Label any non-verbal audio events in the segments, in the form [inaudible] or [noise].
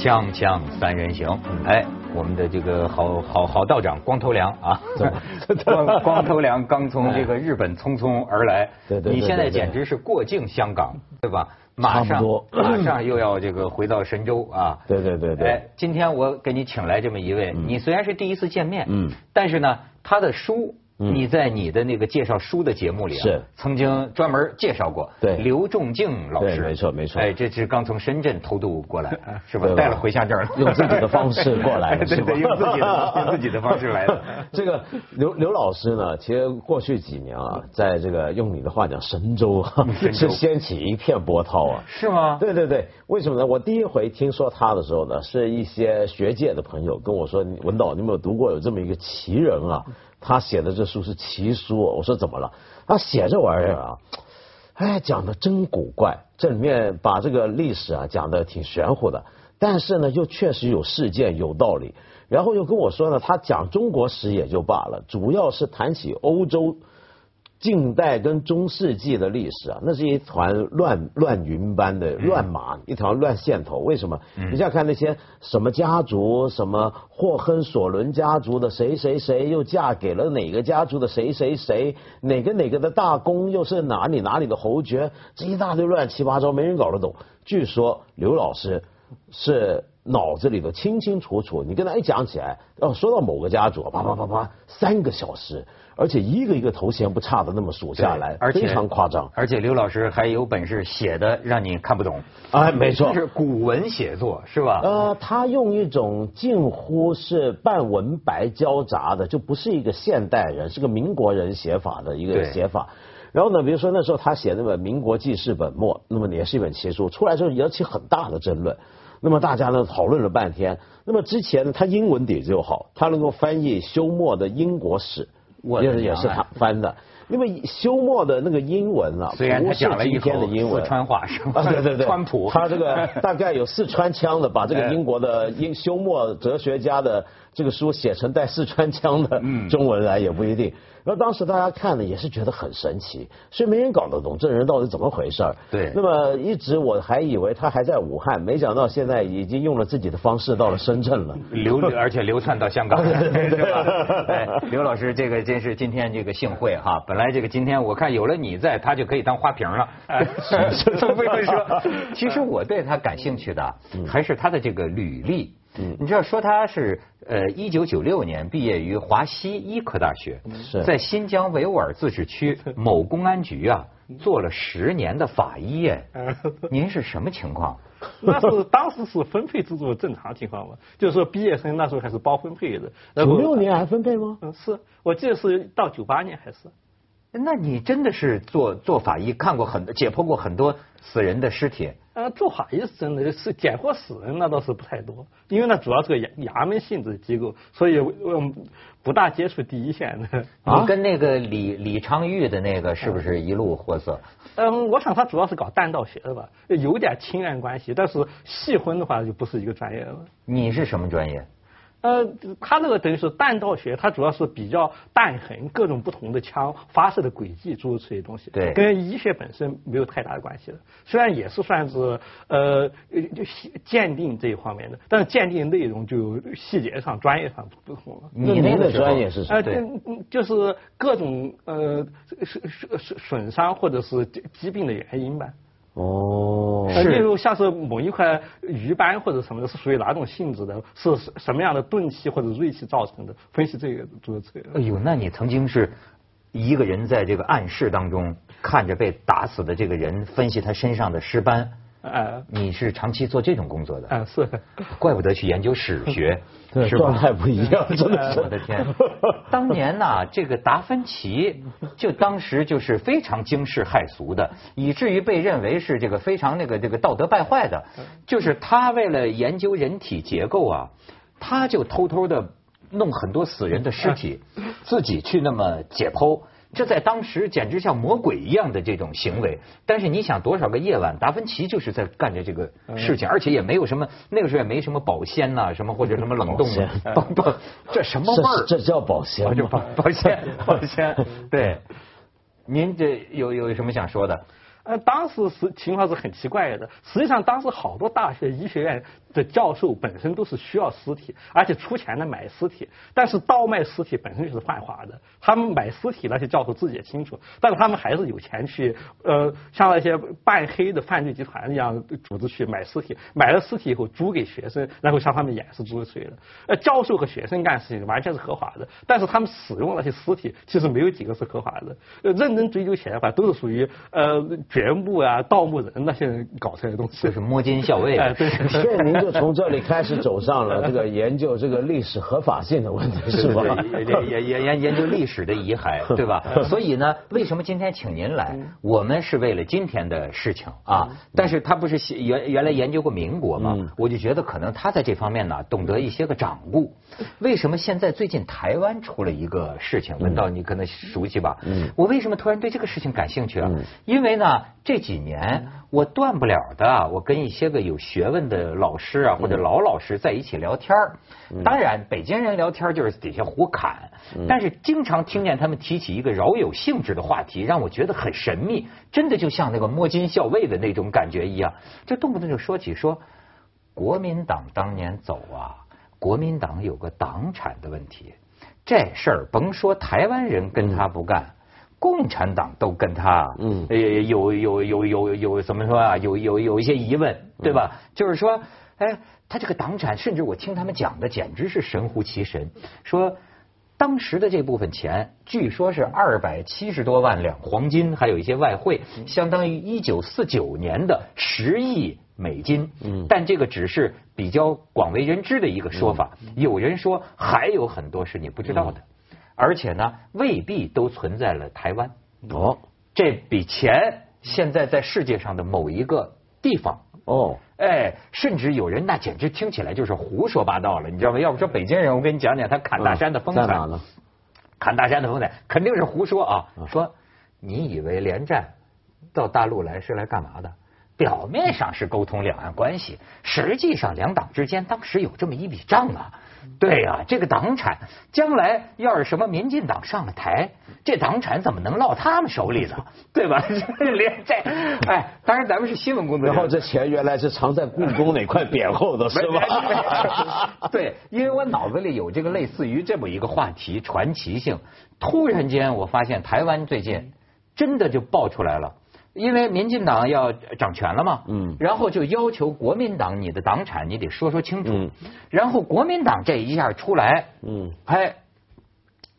锵锵三人行，哎，我们的这个好好好道长光头梁啊，[laughs] 光光头梁刚从这个日本匆匆而来，对对对你现在简直是过境香港，对吧？马上马上又要这个回到神州啊，对对对对。哎，今天我给你请来这么一位，你虽然是第一次见面，嗯。但是呢，他的书。嗯。你在你的那个介绍书的节目里啊，是。曾经专门介绍过，对。刘仲敬老师，对没错没错。哎，这是刚从深圳偷渡过来，[laughs] 是吧？带了回乡证，用自己的方式过来的 [laughs] 对是吧？对，用自己的用自己的方式来的。[laughs] 这个刘刘老师呢，其实过去几年啊，在这个用你的话讲，神州啊神州。是掀起一片波涛啊。是吗？对对对，为什么呢？我第一回听说他的时候呢，是一些学界的朋友跟我说：“文导，你有没有读过？有这么一个奇人啊？他写的这书是奇书。”我说：“怎么了？”他写这玩意儿啊，哎，讲的真古怪。这里面把这个历史啊讲的挺玄乎的，但是呢，又确实有事件有道理。然后又跟我说呢，他讲中国史也就罢了，主要是谈起欧洲。近代跟中世纪的历史啊，那是一团乱乱云般的乱麻，一条乱线头。为什么？你想想看那些什么家族，什么霍亨索伦家族的谁谁谁又嫁给了哪个家族的谁谁谁，哪个哪个的大公又是哪里哪里的侯爵，这一大堆乱七八糟，没人搞得懂。据说刘老师是脑子里头清清楚楚，你跟他一讲起来，哦，说到某个家族，啪啪啪啪，三个小时。而且一个一个头衔不差的那么数下来，而且非常夸张。而且刘老师还有本事写的让你看不懂，哎，没错，是古文写作是吧？呃，他用一种近乎是半文白交杂的，就不是一个现代人，是个民国人写法的一个写法。然后呢，比如说那时候他写那本《民国记事本末》，那么也是一本奇书，出来之后引起很大的争论。那么大家呢讨论了半天。那么之前呢，他英文底子又好，他能够翻译休谟的英国史。我也是也是他翻的，因为休谟的那个英文啊，虽然他讲了一天口的英文四川话 [laughs] 是吧？啊，对对对，川普，他这个 [laughs] 大概有四川腔的，把这个英国的英休谟哲学家的这个书写成带四川腔的嗯中文来也不一定。然后当时大家看呢也是觉得很神奇，所以没人搞得懂这人到底怎么回事儿。对那么一直我还以为他还在武汉，没想到现在已经用了自己的方式到了深圳了。流而且流窜到香港，[laughs] 对刘老师，这个真是今天这个幸会哈。本来这个今天我看有了你在，他就可以当花瓶了。[laughs] 不用说，其实我对他感兴趣的还是他的这个履历。你知道说他是呃一九九六年毕业于华西医科大学，是在新疆维吾尔自治区 [laughs] 某公安局啊做了十年的法医哎，[laughs] 您是什么情况？那是当时是分配制度的正常情况嘛，就是说毕业生那时候还是包分配的。九六年还分配吗？嗯，是我记得是到九八年还是。那你真的是做做法医，看过很多解剖过很多死人的尸体，呃，做法医是真的，是解剖死人那倒是不太多，因为那主要是个衙衙门性质的机构，所以嗯不大接触第一线的。[laughs] 你跟那个李李昌钰的那个是不是一路货色？嗯，我想他主要是搞弹道学的吧，有点亲缘关系，但是细分的话就不是一个专业了。你是什么专业？呃，他那个等于是弹道学，它主要是比较弹痕各种不同的枪发射的轨迹诸如此类东西，对跟医学本身没有太大的关系的。虽然也是算是呃呃就细鉴定这一方面的，但是鉴定内容就细节上、专业上不同了。那您的那个专业是什么？呃，就是各种呃损损损损伤或者是疾病的原因吧。哦，呃例如像是某一块鱼斑或者什么的，是属于哪种性质的，是什么样的钝器或者锐器造成的？分析这个诸如此类的。哎呦，那你曾经是一个人在这个暗室当中看着被打死的这个人，分析他身上的尸斑，呃，你是长期做这种工作的，啊是，怪不得去研究史 [laughs] 学，[laughs] 对，是吧？状态不一样，[laughs] 真的是。我的天！当年呐，这个达芬奇就当时就是非常惊世骇俗的，以至于被认为是这个非常那个这个道德败坏的。就是他为了研究人体结构啊，他就偷偷的弄很多死人的尸体，自己去那么解剖。这在当时简直像魔鬼一样的这种行为，但是你想多少个夜晚，达芬奇就是在干着这个事情，而且也没有什么那个时候也没什么保鲜呐、什么或者什么冷冻的，不不，这什么味儿？这这叫保鲜啊，就保吗？保鲜 [laughs] 保鲜，对。您这有有什么想说的？呃，当时是情况是很奇怪的。实际上，当时好多大学医学院的教授本身都是需要尸体，而且出钱来买尸体。但是倒卖尸体本身就是犯法的。他们买尸体那些教授自己也清楚，但是他们还是有钱去，呃，像那些半黑的犯罪集团一样组织去买尸体。买了尸体以后租给学生，然后向他们演示追罪的。呃，教授和学生干事情完全是合法的，但是他们使用那些尸体，其实没有几个是合法的。呃，认真追究起来的话，都是属于呃掘墓啊、盗墓人那些人搞出来的东西，就是摸金校尉。哎，对。[laughs] 所以您就从这里开始走上了 [laughs] 这个研究这个历史合法性的问题，是吧？研研研研究历史的遗骸，[laughs] 对吧？所以呢，为什么今天请您来？我们是为了今天的事情啊。但是他不是原原来研究过民国吗？我就觉得可能他在这方面呢，懂得一些个掌故。为什么现在最近台湾出了一个事情？文道你可能熟悉吧？嗯。我为什么突然对这个事情感兴趣啊？因为呢，这几年我断不了的，我跟一些个有学问的老师啊，或者老老师在一起聊天儿。当然，北京人聊天就是底下胡侃，但是经常听见他们提起一个饶有兴致的话题，让我觉得很神秘，真的就像那个摸金校尉的那种感觉一样，就动不动就说起说。国民党当年走啊，国民党有个党产的问题，这事儿甭说台湾人跟他不干，共产党都跟他，嗯，有有有有有怎么说啊？有有有一些疑问，对吧？就是说，哎，他这个党产，甚至我听他们讲的，简直是神乎其神。说当时的这部分钱，据说是二百七十多万两黄金，还有一些外汇，相当于一九四九年的十亿。美金，嗯，但这个只是比较广为人知的一个说法。有人说还有很多是你不知道的，而且呢，未必都存在了台湾。哦，这笔钱现在在世界上的某一个地方。哦，哎，甚至有人那简直听起来就是胡说八道了，你知道吗？要不说北京人，我跟你讲讲他砍大山的风采。在哪呢？砍大山的风采肯定是胡说啊！说你以为连战到大陆来是来干嘛的？表面上是沟通两岸关系，实际上两党之间当时有这么一笔账啊。对呀，这个党产将来要是什么民进党上了台，这党产怎么能落他们手里呢？[laughs] 对吧？[laughs] 连这，哎，当然咱们是新闻工作，然后这钱原来是藏在故宫哪块匾后头，是吧？[laughs] 对，因为我脑子里有这个类似于这么一个话题，传奇性。突然间，我发现台湾最近真的就爆出来了。因为民进党要掌权了嘛，嗯，然后就要求国民党你的党产你得说说清楚，嗯，然后国民党这一下出来，嗯，哎，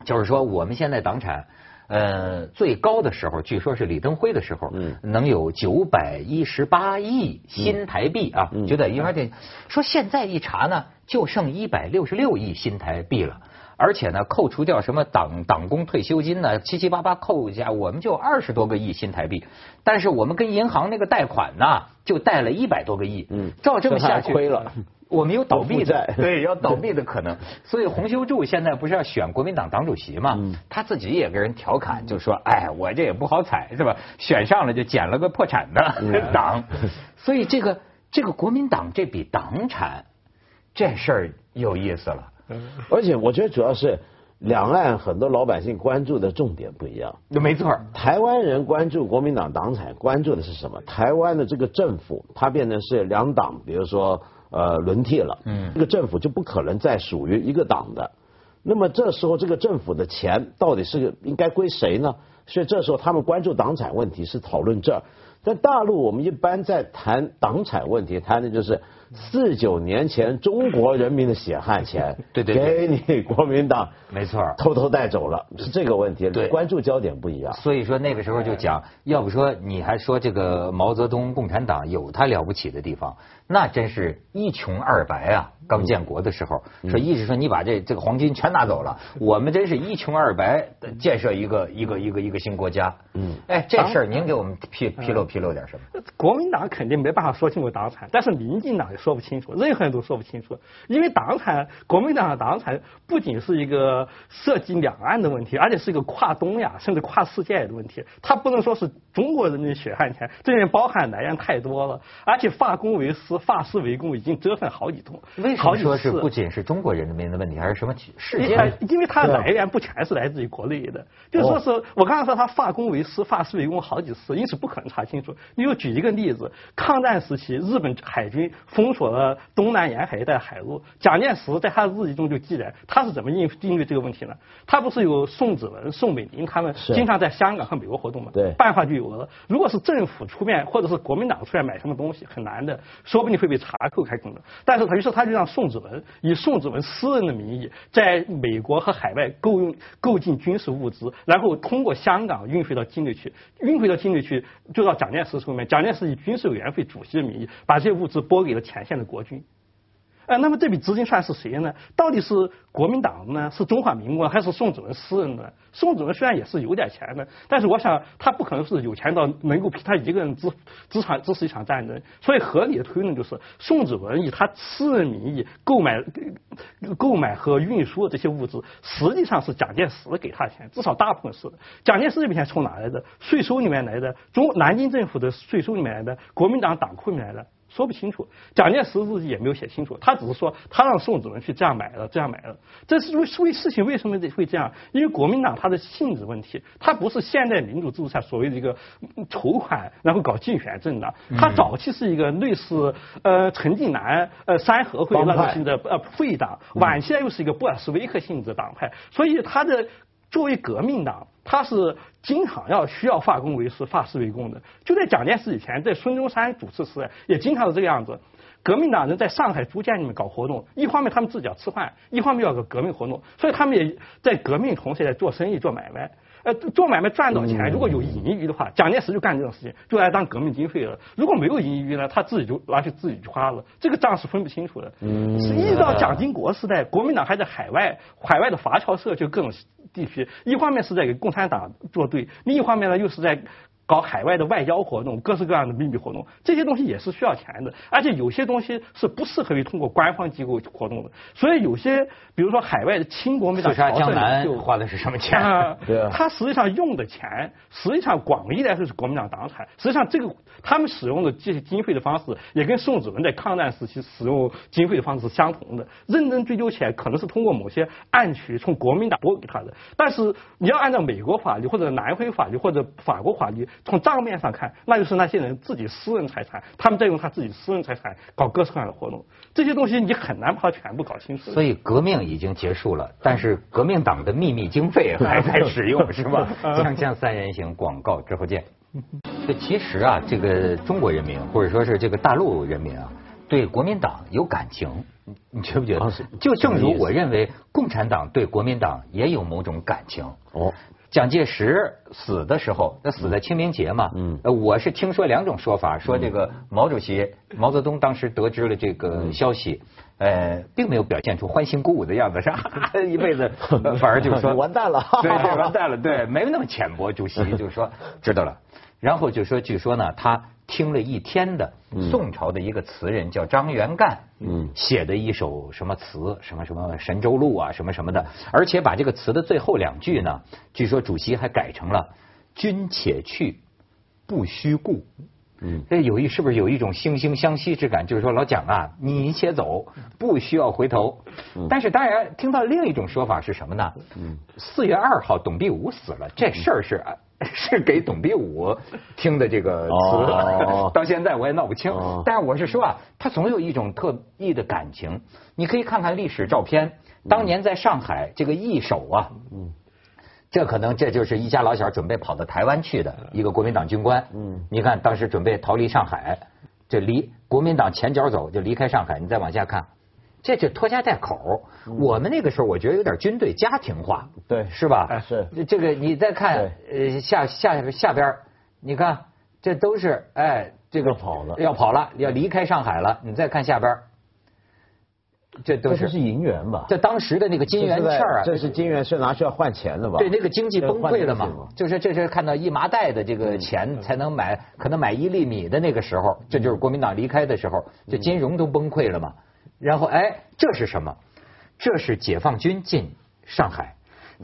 就是说我们现在党产，呃，最高的时候据说是李登辉的时候，嗯，能有九百一十八亿新台币啊，九百一十八亿，说现在一查呢，就剩一百六十六亿新台币了。而且呢，扣除掉什么党党工退休金呢，七七八八扣一下，我们就二十多个亿新台币。但是我们跟银行那个贷款呢，就贷了一百多个亿。嗯，照这么下去，亏了，我们有倒闭的，[laughs] 对，要倒闭的可能。所以洪秀柱现在不是要选国民党党主席嘛？他自己也跟人调侃，就说：“哎，我这也不好踩，是吧？选上了就捡了个破产的 [laughs] 党。”所以这个这个国民党这笔党产这事儿有意思了。而且我觉得主要是两岸很多老百姓关注的重点不一样。那没错，台湾人关注国民党党产，关注的是什么？台湾的这个政府，它变成是两党，比如说呃轮替了，嗯，这个政府就不可能再属于一个党的。那么这时候这个政府的钱到底是应该归谁呢？所以这时候他们关注党产问题是讨论这儿。在大陆，我们一般在谈党产问题，谈的就是四九年前中国人民的血汗钱，[laughs] 对对，给你国民党，没错，偷偷带走了，是这个问题，对，关注焦点不一样。所以说那个时候就讲，要不说你还说这个毛泽东共产党有他了不起的地方，那真是一穷二白啊！刚建国的时候，说意思说你把这这个黄金全拿走了，我们真是一穷二白建设一个一个一个一个新国家。嗯，哎，这事儿您给我们披披露披露点什么？国民党肯定没办法说清楚党产，但是民进党也说不清楚，任何人都说不清楚，因为党产，国民党的党产不仅是一个涉及两岸的问题，而且是一个跨东亚甚至跨世界的问题。它不能说是中国人民的血汗钱，这里面包含来源太多了，而且发公为私，发私为公，已经折腾好几通。为什么说是不仅是中国人民的问题，还是什么世界？因为它来源不全是来自于国内的，就说是我刚才说他发公为私，发私为公好几次，因此不可能查清。清楚。你就举一个例子，抗战时期日本海军封锁了东南沿海一带海路，蒋介石在他的日记中就记载他是怎么应应对这个问题呢？他不是有宋子文、宋美龄他们经常在香港和美国活动吗？对办法就有了。如果是政府出面或者是国民党出面买什么东西，很难的，说不定会被查扣开工的。但是他于是他就让宋子文以宋子文私人的名义，在美国和海外购用购进军事物资，然后通过香港运回到境内去，运回到境内去就到蒋介石手里面。蒋介石以军事委员会主席的名义，把这些物资拨给了前线的国军。呃，那么这笔资金算是谁呢？到底是国民党呢？是中华民国还是宋子文私人的？宋子文虽然也是有点钱的，但是我想他不可能是有钱到能够凭他一个人支支场支持一场战争。所以合理的推论就是，宋子文以他私人名义购买购买和运输的这些物资，实际上是蒋介石给他钱，至少大部分是。蒋介石这笔钱从哪来的？税收里面来的，中南京政府的税收里面来的，国民党党库里面来的。说不清楚，蒋介石自己也没有写清楚，他只是说他让宋子文去这样买了，这样买了。这是为为事情为什么会这样？因为国民党它的性质问题，它不是现代民主制度下所谓的一个筹款然后搞竞选政党，它早期是一个类似呃陈近南呃三合会那种性质呃会党，晚期又是一个布尔什维克性质党派，所以它的。作为革命党，他是经常要需要化公为私、化私为公的。就在蒋介石以前，在孙中山主持时代，也经常是这个样子。革命党人在上海租界里面搞活动，一方面他们自己要吃饭，一方面要搞革命活动，所以他们也在革命同时也在做生意、做买卖。呃，做买卖赚到钱，如果有盈余的话，蒋介石就干这种事情，就来当革命经费了。如果没有盈余呢，他自己就拿去自己去花了，这个账是分不清楚的。嗯，是一直到蒋经国时代，国民党还在海外，海外的华侨社就各种地区，一方面是在给共产党作对，另一方面呢又是在。搞海外的外交活动，各式各样的秘密活动，这些东西也是需要钱的，而且有些东西是不适合于通过官方机构活动的。所以有些，比如说海外的亲国民党，刺杀江南花的是什么钱？对啊，他实际上用的钱，实际上广义来说是国民党党产。实际上，这个他们使用的这些经费的方式，也跟宋子文在抗战时期使用经费的方式是相同的。认真追究起来，可能是通过某些暗渠从国民党拨给他的。但是你要按照美国法律或者南非法律或者法国法律。从账面上看，那就是那些人自己私人财产，他们在用他自己私人财产搞各式各样的活动，这些东西你很难把它全部搞清楚。所以革命已经结束了，但是革命党的秘密经费还在使用，[laughs] 是吧？锵锵三人行，广告之后见。这其实啊，这个中国人民或者说是这个大陆人民啊，对国民党有感情，你觉不觉得？就正如我认为，共产党对国民党也有某种感情。哦。蒋介石死的时候，那死在清明节嘛。嗯。呃，我是听说两种说法，说这个毛主席毛泽东当时得知了这个消息，呃，并没有表现出欢欣鼓舞的样子，是吧？一辈子 [laughs] 反而就说 [laughs] 完蛋了，对对，完蛋了，对，没那么浅薄。主席就是说知道了，然后就说，据说呢，他。听了一天的宋朝的一个词人叫张元干嗯。写的一首什么词，什么什么神州路啊，什么什么的，而且把这个词的最后两句呢，据说主席还改成了“君且去，不须顾”。嗯，这有一是不是有一种惺惺相惜之感？就是说老蒋啊，你且走，不需要回头。但是当然听到另一种说法是什么呢？嗯，四月二号董必武死了，这事儿是。[laughs] 是给董必武听的这个词，[laughs] 到现在我也闹不清。但是我是说啊，他总有一种特异的感情。你可以看看历史照片，当年在上海这个易手啊，嗯，这可能这就是一家老小准备跑到台湾去的一个国民党军官。嗯，你看当时准备逃离上海，这离国民党前脚走就离开上海。你再往下看。这就拖家带口，我们那个时候我觉得有点军队家庭化，对，是吧？是。这个你再看，呃，下下下边，你看这都是哎，这个跑了，要跑了，要离开上海了。你再看下边，这都是是银元吧？这当时的那个金元券啊，这是金元是拿去要换钱的吧？对，那个经济崩溃了嘛，就是这是看到一麻袋的这个钱才能买，可能买一粒米的那个时候，这就是国民党离开的时候，这金融都崩溃了嘛。然后，哎，这是什么？这是解放军进上海。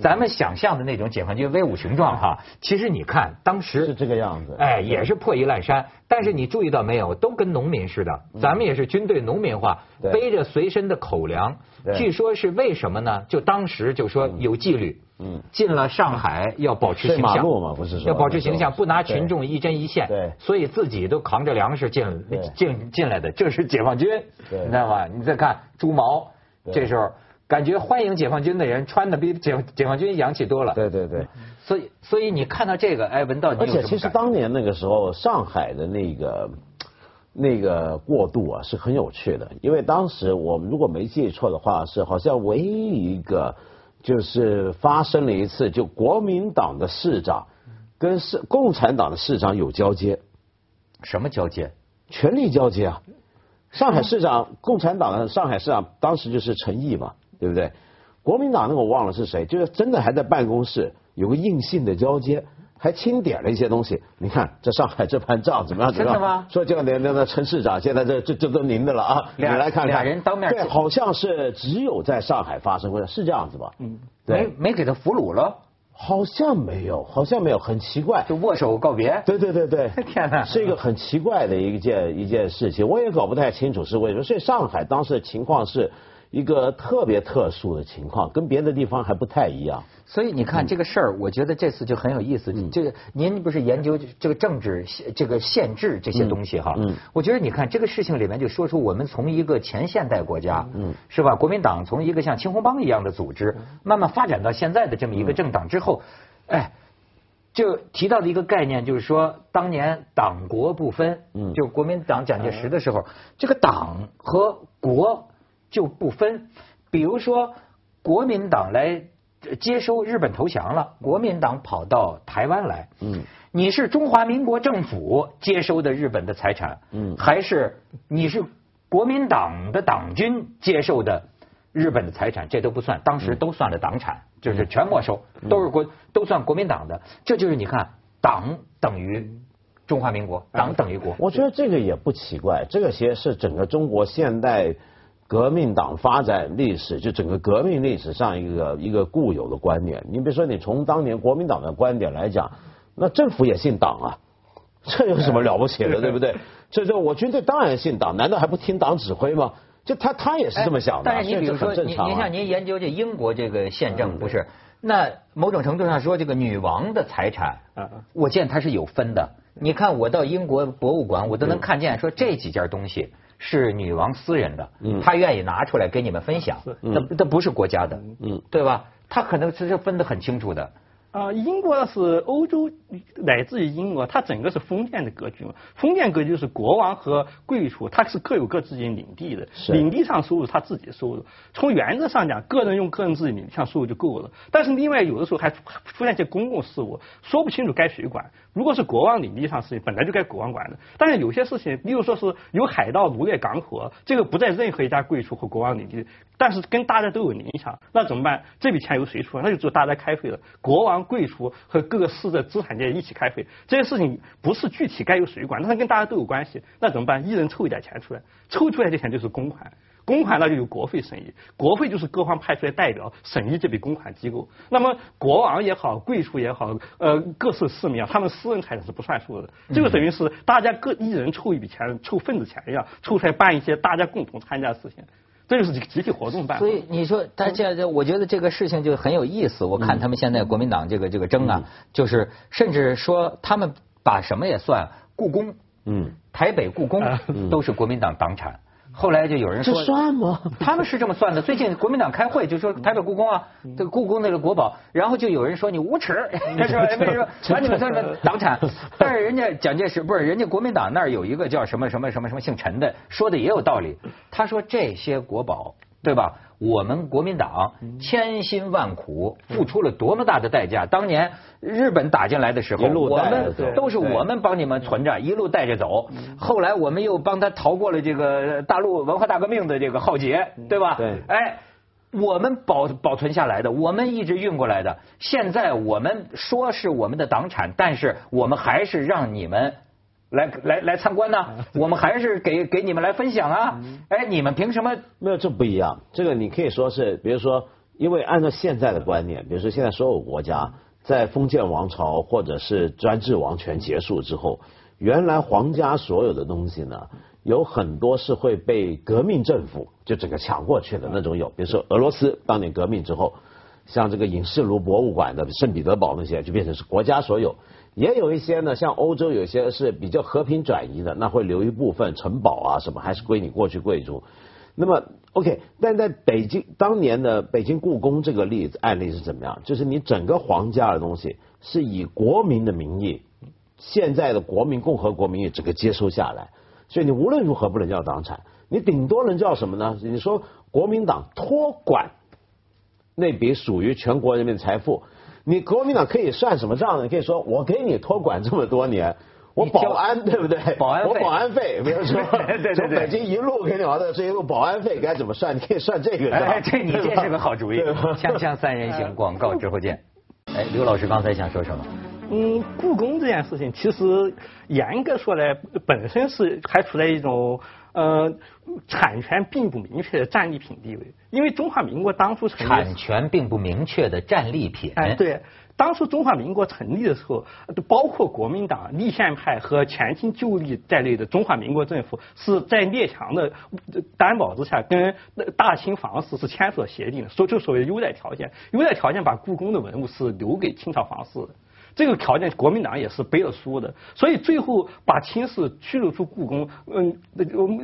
咱们想象的那种解放军威武雄壮哈，其实你看当时是这个样子，哎，也是破衣烂衫。但是你注意到没有，都跟农民似的。咱们也是军队农民化，背着随身的口粮。据说是为什么呢？就当时就说有纪律，嗯，进了上海要保持形象嘛，不是说要保持形象，不拿群众一针一线，对，所以自己都扛着粮食进进进来的，这是解放军，你知道吧？你再看朱毛，这时候感觉欢迎解放军的人穿的比解解放军洋气多了，对对对，所以所以你看到这个，哎，文道，而且其实当年那个时候上海的那个。那个过渡啊是很有趣的，因为当时我们如果没记错的话，是好像唯一一个就是发生了一次，就国民党的市长跟市共产党的市长有交接。什么交接？权力交接啊！上海市长，共产党的上海市长当时就是陈毅嘛，对不对？国民党那个我忘了是谁，就是真的还在办公室有个硬性的交接。还清点了一些东西，你看这上海这盘账怎么样？真的吗？说叫那那那陈市长，现在这这这都您的了啊！你来看看，俩人当面对，好像是只有在上海发生过，是这样子吧？嗯，没没给他俘虏了？好像没有，好像没有，很奇怪。就握手告别？对对对对，[laughs] 天哪，是一个很奇怪的一件一件事情，我也搞不太清楚是为什么。所以上海当时的情况是。一个特别特殊的情况，跟别的地方还不太一样。所以你看这个事儿，我觉得这次就很有意思。这个您不是研究这个政治、这个限制这些东西哈？嗯。我觉得你看这个事情里面，就说出我们从一个前现代国家，嗯，是吧？国民党从一个像青红帮一样的组织，慢慢发展到现在的这么一个政党之后，哎，就提到的一个概念，就是说当年党国不分，嗯，就国民党蒋介石的时候，这个党和国。就不分，比如说国民党来接收日本投降了，国民党跑到台湾来，嗯，你是中华民国政府接收的日本的财产，嗯，还是你是国民党的党军接受的日本的财产，这都不算，当时都算了党产，就是全没收，都是国都算国民党的，这就是你看，党等于中华民国，党等于国，我觉得这个也不奇怪，这个些是整个中国现代。革命党发展历史，就整个革命历史上一个一个固有的观念。你比如说，你从当年国民党的观点来讲，那政府也姓党啊，这有什么了不起的，对不对？这这我军队当然姓党，难道还不听党指挥吗？就他他也是这么想的。但是你比如说，您您像您研究这英国这个宪政，不是？那某种程度上说，这个女王的财产，我见它是有分的。你看，我到英国博物馆，我都能看见说这几件东西。是女王私人的，她愿意拿出来跟你们分享，那那不是国家的，对吧？她可能是分得很清楚的。啊，英国是欧洲，乃至于英国，它整个是封建的格局嘛。封建格局是国王和贵族，它是各有各自己领地的，领地上收入他自己收入。从原则上讲，个人用个人自己领地上收入就够了。但是另外有的时候还出现一些公共事务，说不清楚该谁管。如果是国王领地上事情，本来就该国王管的。但是有些事情，例如说是有海盗掳掠港口，这个不在任何一家贵族和国王领地，但是跟大家都有影响，那怎么办？这笔钱由谁出？那就只有大家开会了。国王。贵族和各个市的资产阶级一起开会，这些事情不是具体该由谁管，但是跟大家都有关系，那怎么办？一人凑一点钱出来，凑出来这钱就是公款，公款那就由国会审议，国会就是各方派出来代表审议这笔公款机构。那么国王也好，贵族也好，呃，各市市民啊，他们私人财产是不算数的，这个等于是大家各一人凑一笔钱，凑份子钱一样，凑出来办一些大家共同参加的事情。这就是集体活动办。所以你说，他这样，我觉得这个事情就很有意思。我看他们现在国民党这个这个争啊，就是甚至说他们把什么也算，故宫，嗯，台北故宫都是国民党党产。后来就有人说，这算吗？[laughs] 他们是这么算的。最近国民党开会就说台北故宫啊，这个故宫那个国宝，然后就有人说你无耻，[laughs] 是吧？为什么把你们算成党产？但是人家蒋介石不是，人家国民党那儿有一个叫什么什么什么什么姓陈的，说的也有道理。他说这些国宝。对吧？我们国民党千辛万苦付出了多么大的代价？当年日本打进来的时候，我们都是我们帮你们存着，一路带着走。后来我们又帮他逃过了这个大陆文化大革命的这个浩劫，对吧？对。哎，我们保保存下来的，我们一直运过来的。现在我们说是我们的党产，但是我们还是让你们。来来来参观呢，[laughs] 我们还是给给你们来分享啊！哎，你们凭什么？没有，这不一样。这个你可以说是，比如说，因为按照现在的观念，比如说现在所有国家在封建王朝或者是专制王权结束之后，原来皇家所有的东西呢，有很多是会被革命政府就整个抢过去的那种有，比如说俄罗斯当年革命之后。像这个影视卢博物馆的圣彼得堡那些，就变成是国家所有。也有一些呢，像欧洲有些是比较和平转移的，那会留一部分城堡啊什么，还是归你过去贵族。那么 OK，但在北京当年的北京故宫这个例子案例是怎么样？就是你整个皇家的东西是以国民的名义，现在的国民共和国名义整个接收下来，所以你无论如何不能叫党产，你顶多能叫什么呢？你说国民党托管那笔属于全国人民财富，你国民党可以算什么账呢？你可以说我给你托管这么多年。我保安对不对？保安费，我保安费，比如说 [laughs] 对对对从北京一路给你玩到这一路保安费该怎么算？你可以算这个账。哎，这你这是个好主意。锵锵三人行，广告之后见。哎，刘老师刚才想说什么？嗯，故宫这件事情，其实严格说来，本身是还处在一种呃产权并不明确的战利品地位，因为中华民国当初成立产权并不明确的战利品。哎，对，当初中华民国成立的时候，包括国民党、立宪派和前清旧历在内的中华民国政府，是在列强的担保之下，跟大清皇室是签署了协定的，所就所谓的优待条件。优待条件把故宫的文物是留给清朝皇室的。这个条件，国民党也是背了书的，所以最后把清室驱逐出故宫，嗯，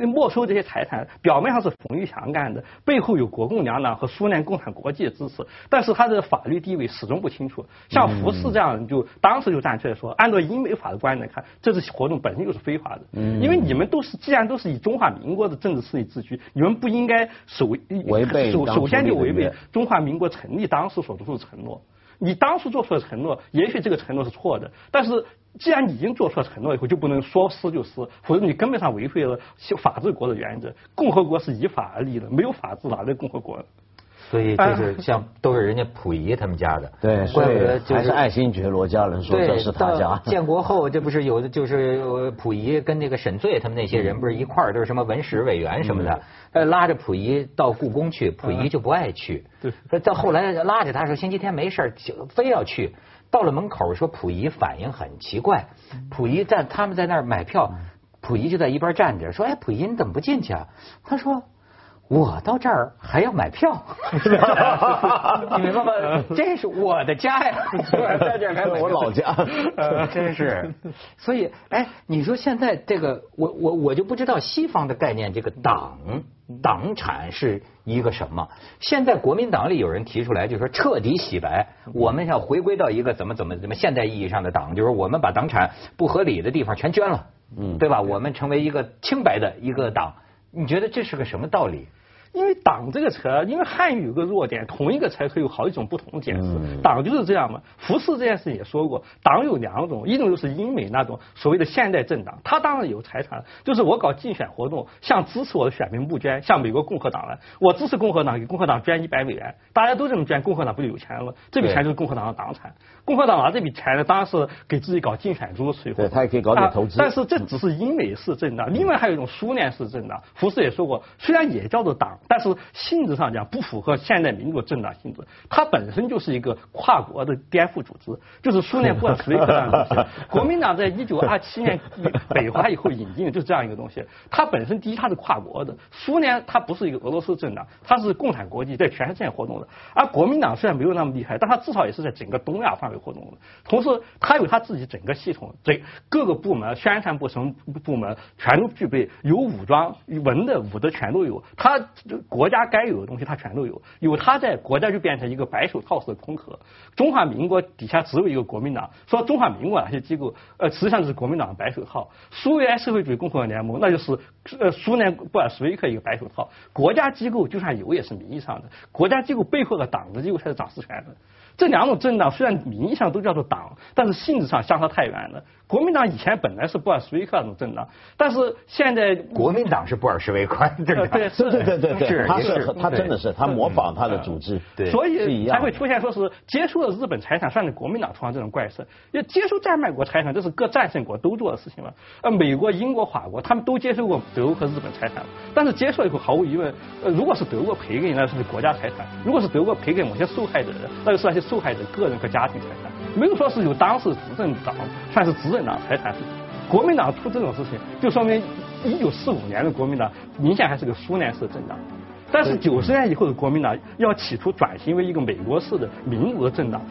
没收这些财产，表面上是冯玉祥干的，背后有国共两党和苏联共产国际的支持，但是他的法律地位始终不清楚。像胡适这样，就当时就站出来说，按照英美法的观点来看，这次活动本身就是非法的，因为你们都是既然都是以中华民国的政治势力自居，你们不应该首违背首首先就违背中华民国成立当时所做出的承诺。你当初做出的承诺，也许这个承诺是错的，但是既然你已经做出了承诺以后，就不能说撕就撕，否则你根本上违背了法治国的原则。共和国是以法而立的，没有法治哪来共和国？所以就是像都是人家溥仪他们家的，对，所怪不得以还就是是爱新觉罗家人说对，这是他家。建国后，这不是有的就是呃溥仪跟那个沈醉他们那些人不是一块儿都是什么文史委员什么的，呃拉着溥仪到故宫去，溥仪就不爱去。对说到后来拉着他说星期天没事儿就非要去，到了门口说溥仪反应很奇怪，溥仪在他们在那儿买票，溥仪就在一边站着说哎溥仪你怎么不进去啊？他说。我到这儿还要买票，[laughs] 你明白吗？这是我的家呀，在这儿还买我老家呃 [laughs] 真是。所以，哎，你说现在这个，我我我就不知道西方的概念，这个党党产是一个什么？现在国民党里有人提出来，就说彻底洗白，我们要回归到一个怎么怎么怎么现代意义上的党，就是我们把党产不合理的地方全捐了，嗯对吧？我们成为一个清白的一个党，你觉得这是个什么道理？因为“党”这个词儿，因为汉语有个弱点，同一个词儿可以有好几种不同的解释。嗯党就是这样嘛。福斯这件事也说过，党有两种，一种就是英美那种所谓的现代政党，他当然有财产，就是我搞竞选活动，向支持我的选民募捐，像美国共和党了，我支持共和党，给共和党捐一百美元，大家都这么捐，共和党不就有钱了？这笔钱就是共和党的党产。共和党拿这笔钱呢，当然是给自己搞竞选支持，对他也可以搞点投资啊但是这只是英美式政党，另外还有一种苏联式政党。福斯也说过，虽然也叫做党，但是性质上讲不符合现代民主政党性质，它本身就是一个跨国的颠覆组织，就是苏联布尔什维克这样的东西。[laughs] 国民党在一九二七年北伐以后引进的就是这样一个东西，它本身第一它是跨国的，苏联它不是一个俄罗斯政党，它是共产国际在全世界活动的，而国民党虽然没有那么厉害，但它至少也是在整个东亚范围活动的。同时，它有它自己整个系统，这各个部门、宣传部什么部门全都具备，有武装、文的、武的全都有。它国家该有的东西它全都有，有它在，国家就变成一个白手套式的空壳。中华民国底下只有一个国民党，说中华民国哪些机构，呃，实际上就是国民党的白手套。苏维埃社会主义共和国联盟，那就是呃苏联布尔什维克一个白手套。国家机构就算有，也是名义上的，国家机构背后的党的机构才是掌实权的。这两种政党虽然名义上都叫做党，但是性质上相差太远了。国民党以前本来是布尔什维克那种政党，但是现在国民党是布尔什维克政党，呃对 [laughs] 对对对对对，他是他真的是他模仿他的组织，对所以才会出现说是接收了日本财产算是国民党头上这种怪事。因为接收战败国财产，这是各战胜国都做的事情了。呃，美国、英国、法国他们都接收过德国和日本财产，但是接受以后毫无疑问，呃，如果是德国赔给你，那是国家财产；如果是德国赔给某些受害者的，那就是那些受害者个人和家庭财产。没有说是有当时执政党算是执政党财产。国民党出这种事情，就说明一九四五年的国民党明显还是个苏联式政党。但是九十年以后的国民党要企图转型为一个美国式的民主的政党，